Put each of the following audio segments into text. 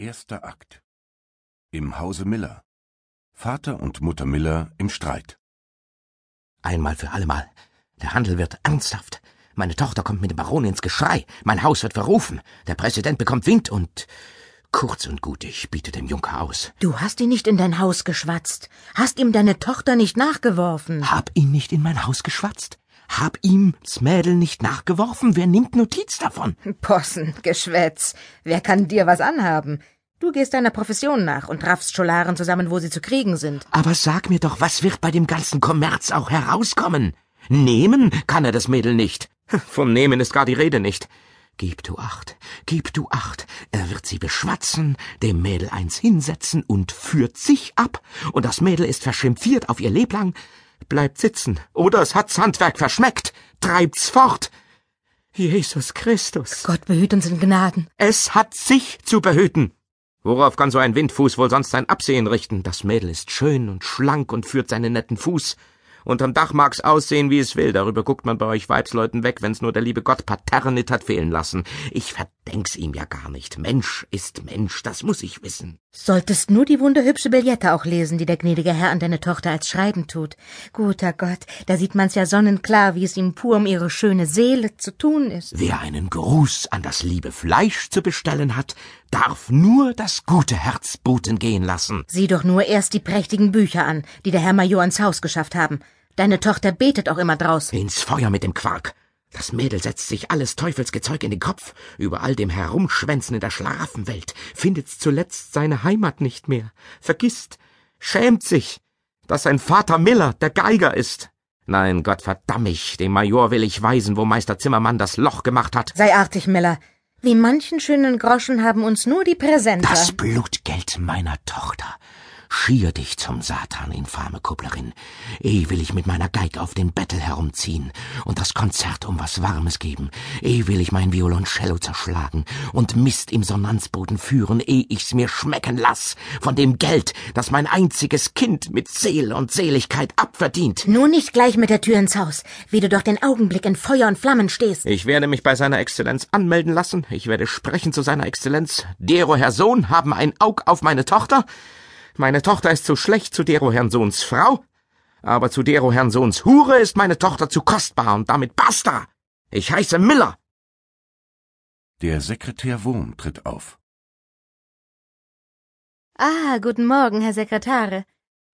Erster Akt. Im Hause Miller. Vater und Mutter Miller im Streit. Einmal für allemal. Der Handel wird ernsthaft. Meine Tochter kommt mit dem Baron ins Geschrei. Mein Haus wird verrufen. Der Präsident bekommt Wind und kurz und gut, ich biete dem Junker aus. Du hast ihn nicht in dein Haus geschwatzt, hast ihm deine Tochter nicht nachgeworfen. Hab ihn nicht in mein Haus geschwatzt? Hab ihm das Mädel nicht nachgeworfen? Wer nimmt Notiz davon? Possen, Geschwätz. Wer kann dir was anhaben? Du gehst deiner Profession nach und raffst Scholaren zusammen, wo sie zu kriegen sind. Aber sag mir doch, was wird bei dem ganzen Kommerz auch herauskommen? Nehmen kann er das Mädel nicht. Vom Nehmen ist gar die Rede nicht. Gib du acht, gib du acht, er wird sie beschwatzen, dem Mädel eins hinsetzen und führt sich ab, und das Mädel ist verschimpfiert auf ihr Leblang, bleibt sitzen, oder es hat's Handwerk verschmeckt, treibt's fort. Jesus Christus. Gott behüt uns in Gnaden. Es hat sich zu behüten. Worauf kann so ein Windfuß wohl sonst sein Absehen richten? Das Mädel ist schön und schlank und führt seinen netten Fuß. Unterm Dach mag's aussehen, wie es will. Darüber guckt man bei euch Weibsleuten weg, wenn's nur der liebe Gott Paternit hat fehlen lassen. Ich verdenk's ihm ja gar nicht. Mensch ist Mensch, das muss ich wissen. Solltest nur die wunderhübsche Billette auch lesen, die der gnädige Herr an deine Tochter als Schreiben tut. Guter Gott, da sieht man's ja sonnenklar, wie es ihm pur um ihre schöne Seele zu tun ist. Wer einen Gruß an das liebe Fleisch zu bestellen hat, darf nur das gute Herz buten gehen lassen. Sieh doch nur erst die prächtigen Bücher an, die der Herr Major ins Haus geschafft haben. Deine Tochter betet auch immer draus. Ins Feuer mit dem Quark. Das Mädel setzt sich alles Teufelsgezeug in den Kopf, über all dem Herumschwänzen in der Schlaraffenwelt, findet's zuletzt seine Heimat nicht mehr, vergisst, schämt sich, dass sein Vater Miller der Geiger ist. Nein, Gott verdamm mich, dem Major will ich weisen, wo Meister Zimmermann das Loch gemacht hat. Sei artig, Miller. Wie manchen schönen Groschen haben uns nur die Präsenter. Das Blutgeld meiner Tochter. Schier dich zum Satan, infame Kupplerin. Eh will ich mit meiner Geig auf den Bettel herumziehen und das Konzert um was Warmes geben. Eh will ich mein Violoncello zerschlagen und Mist im Sonnanzboden führen, eh ich's mir schmecken lass von dem Geld, das mein einziges Kind mit Seele und Seligkeit abverdient. Nur nicht gleich mit der Tür ins Haus, wie du doch den Augenblick in Feuer und Flammen stehst. Ich werde mich bei seiner Exzellenz anmelden lassen. Ich werde sprechen zu seiner Exzellenz. Dero Herr Sohn haben ein Aug auf meine Tochter. Meine Tochter ist zu schlecht zu dero Herrn Sohns Frau, aber zu dero Herrn Sohns Hure ist meine Tochter zu kostbar und damit basta. Ich heiße Miller. Der Sekretär Wurm tritt auf. Ah, guten Morgen, Herr Sekretare.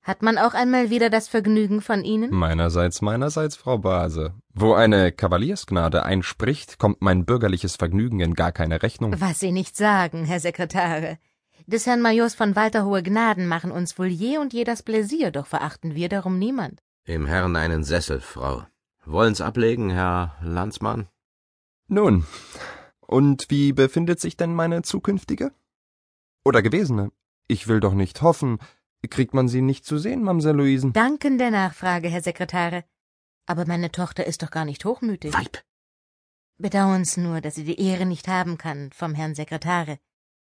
Hat man auch einmal wieder das Vergnügen von Ihnen? Meinerseits, meinerseits, Frau Base. Wo eine Kavaliersgnade einspricht, kommt mein bürgerliches Vergnügen in gar keine Rechnung. Was Sie nicht sagen, Herr Sekretare. Des Herrn Majors von Walter hohe Gnaden machen uns wohl je und je das Pläsier, doch verachten wir darum niemand. Im Herrn einen Sessel, Frau. Wollen's ablegen, Herr Landsmann? Nun, und wie befindet sich denn meine zukünftige? Oder gewesene? Ich will doch nicht hoffen. Kriegt man sie nicht zu sehen, Mamsell Luisen? Danken der Nachfrage, Herr Sekretare. Aber meine Tochter ist doch gar nicht hochmütig. Weib! Bedauern's nur, dass sie die Ehre nicht haben kann vom Herrn Sekretare.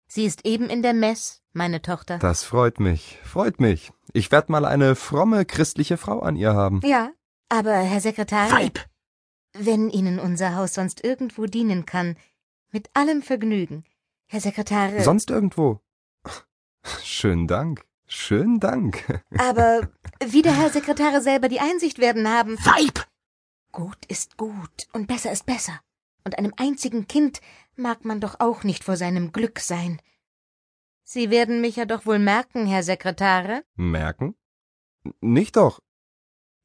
Sie ist eben in der Mess, meine Tochter. Das freut mich, freut mich. Ich werd mal eine fromme christliche Frau an ihr haben. Ja, aber Herr Sekretare. Weib! Wenn Ihnen unser Haus sonst irgendwo dienen kann, mit allem Vergnügen. Herr Sekretare. Sonst irgendwo. Schönen Dank. Schönen Dank. Aber wie der Herr Sekretare selber die Einsicht werden haben. Weib! Gut ist gut und besser ist besser. Und einem einzigen Kind mag man doch auch nicht vor seinem Glück sein. Sie werden mich ja doch wohl merken, Herr Sekretare? Merken? Nicht doch.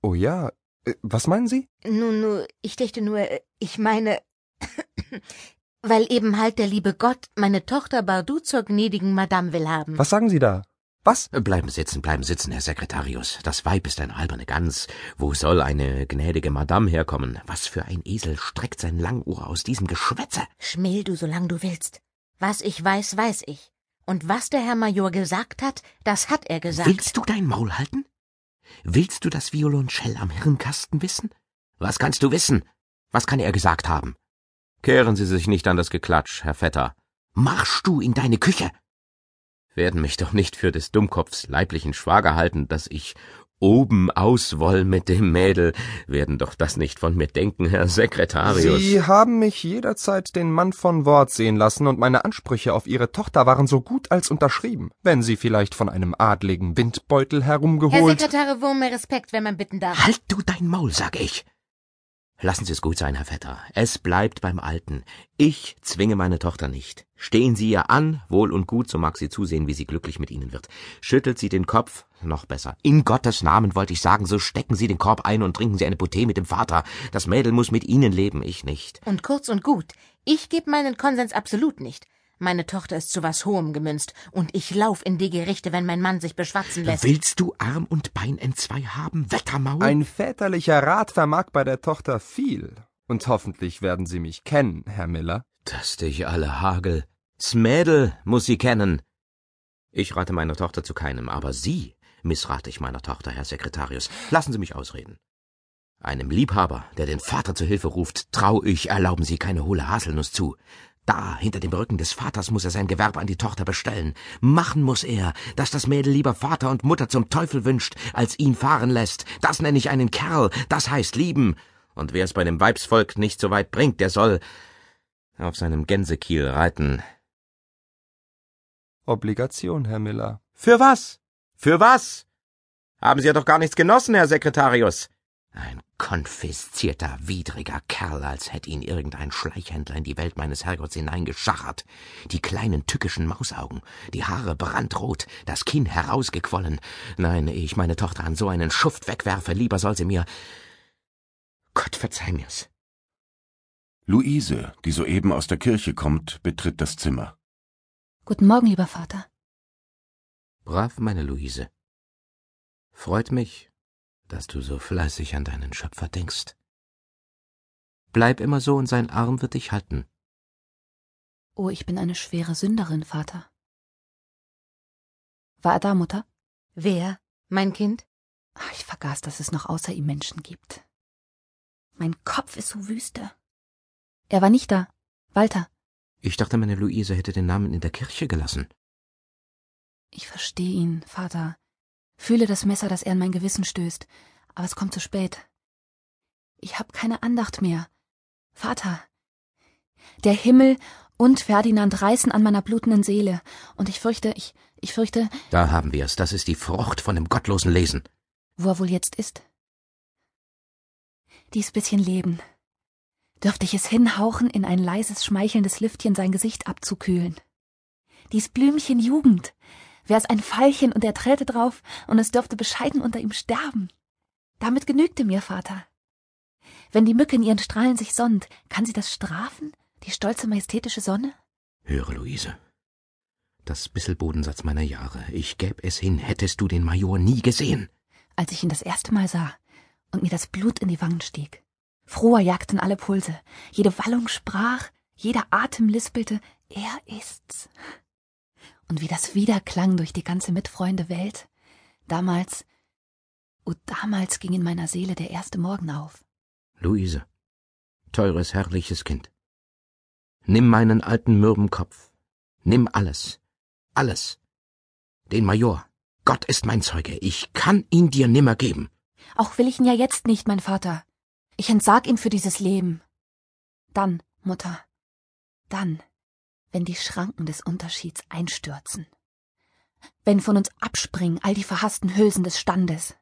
Oh ja. Äh, Was meinen Sie? Nun, nur, ich dächte nur, äh, ich meine, weil eben halt der liebe Gott meine Tochter Bardu zur gnädigen Madame will haben. Was sagen Sie da? Was? Bleiben sitzen, bleiben sitzen, Herr Sekretarius. Das Weib ist eine alberne Gans. Wo soll eine gnädige Madame herkommen? Was für ein Esel streckt sein Langohr aus diesem Geschwätze? Schmähl du, solang du willst. Was ich weiß, weiß ich. Und was der Herr Major gesagt hat, das hat er gesagt. Willst du dein Maul halten? Willst du das Violoncell am Hirnkasten wissen? Was kannst du wissen? Was kann er gesagt haben? Kehren Sie sich nicht an das Geklatsch, Herr Vetter. Marsch du in deine Küche! Werden mich doch nicht für des Dummkopfs leiblichen Schwager halten, dass ich oben aus wollen mit dem Mädel, werden doch das nicht von mir denken, Herr Sekretarius. Sie haben mich jederzeit den Mann von Wort sehen lassen, und meine Ansprüche auf Ihre Tochter waren so gut als unterschrieben. Wenn Sie vielleicht von einem adligen Windbeutel Herr herumgeholt. Sekretär Wurm, mehr Respekt, wenn man bitten darf. Halt du dein Maul, sag ich. Lassen Sie es gut sein, Herr Vetter. Es bleibt beim Alten. Ich zwinge meine Tochter nicht. Stehen Sie ihr an, wohl und gut, so mag sie zusehen, wie sie glücklich mit Ihnen wird. Schüttelt sie den Kopf, noch besser. In Gottes Namen wollte ich sagen, so stecken Sie den Korb ein und trinken Sie eine Bouteille mit dem Vater. Das Mädel muss mit Ihnen leben, ich nicht. Und kurz und gut, ich gebe meinen Konsens absolut nicht. Meine Tochter ist zu was Hohem gemünzt, und ich lauf in die Gerichte, wenn mein Mann sich beschwatzen lässt. Willst du Arm und Bein entzwei haben, Wettermaul? Ein väterlicher Rat vermag bei der Tochter viel. Und hoffentlich werden Sie mich kennen, Herr Miller. Dass dich alle Hagel. S Mädel muss sie kennen. Ich rate meiner Tochter zu keinem, aber Sie missrate ich meiner Tochter, Herr Sekretarius. Lassen Sie mich ausreden. Einem Liebhaber, der den Vater zu Hilfe ruft, trau ich, erlauben Sie keine hohle Haselnuss zu. Da, hinter dem Rücken des Vaters, muss er sein Gewerbe an die Tochter bestellen. Machen muss er, dass das Mädel lieber Vater und Mutter zum Teufel wünscht, als ihn fahren lässt. Das nenne ich einen Kerl, das heißt lieben. Und wer es bei dem Weibsvolk nicht so weit bringt, der soll auf seinem Gänsekiel reiten. Obligation, Herr Miller. Für was? Für was? Haben Sie ja doch gar nichts genossen, Herr Sekretarius. Ein konfiszierter, widriger Kerl, als hätte ihn irgendein Schleichhändler in die Welt meines Herrgotts hineingeschachert. Die kleinen tückischen Mausaugen, die Haare brandrot, das Kinn herausgequollen. Nein, ehe ich meine Tochter an so einen Schuft wegwerfe, lieber soll sie mir. Gott verzeih mir's. Luise, die soeben aus der Kirche kommt, betritt das Zimmer. Guten Morgen, lieber Vater. Brav, meine Luise. Freut mich, dass du so fleißig an deinen Schöpfer denkst. Bleib immer so und sein Arm wird dich halten. Oh, ich bin eine schwere Sünderin, Vater. War er da, Mutter? Wer? Mein Kind? Ach, ich vergaß, dass es noch außer ihm Menschen gibt. Mein Kopf ist so wüste. Er war nicht da. Walter, Ich dachte, meine Luise hätte den Namen in der Kirche gelassen. ich verstehe ihn, Vater. Fühle das Messer, das er in mein Gewissen stößt. Aber es kommt zu spät. Ich hab keine Andacht mehr. Vater, der Himmel und Ferdinand reißen an meiner blutenden Seele. Und ich fürchte, ich, ich fürchte, Da haben wir es. Das ist die Frucht von dem gottlosen Lesen. wo er wohl jetzt ist. Dies bisschen Leben. Dürfte ich es hinhauchen, in ein leises, schmeichelndes Lüftchen sein Gesicht abzukühlen? Dies Blümchen Jugend. Wär's ein Veilchen und er träte drauf und es dürfte bescheiden unter ihm sterben. Damit genügte mir, Vater. Wenn die Mücke in ihren Strahlen sich sonnt, kann sie das strafen, die stolze majestätische Sonne? Höre, Luise. Das bissel Bodensatz meiner Jahre. Ich gäb es hin, hättest du den Major nie gesehen. als ich ihn das erste Mal sah und mir das Blut in die Wangen stieg. Froher jagten alle Pulse, jede Wallung sprach, jeder Atem lispelte, er ist's. Und wie das wiederklang durch die ganze mitfreunde Welt, damals, oh damals ging in meiner Seele der erste Morgen auf. Luise, teures, herrliches Kind. Nimm meinen alten mürben Kopf. Nimm alles. Alles. Den Major. Gott ist mein Zeuge. Ich kann ihn dir nimmer geben. Auch will ich ihn ja jetzt nicht, mein Vater. Ich entsag ihm für dieses Leben. Dann, Mutter, dann, wenn die Schranken des Unterschieds einstürzen. Wenn von uns abspringen all die verhassten Hülsen des Standes.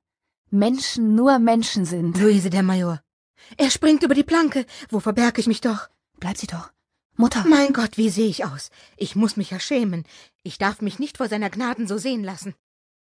Menschen nur Menschen sind. Luise, der Major. Er springt über die Planke. Wo verberg ich mich doch? Bleib sie doch. Mutter, Mein Gott, wie sehe ich aus? Ich muss mich ja schämen. Ich darf mich nicht vor seiner Gnaden so sehen lassen.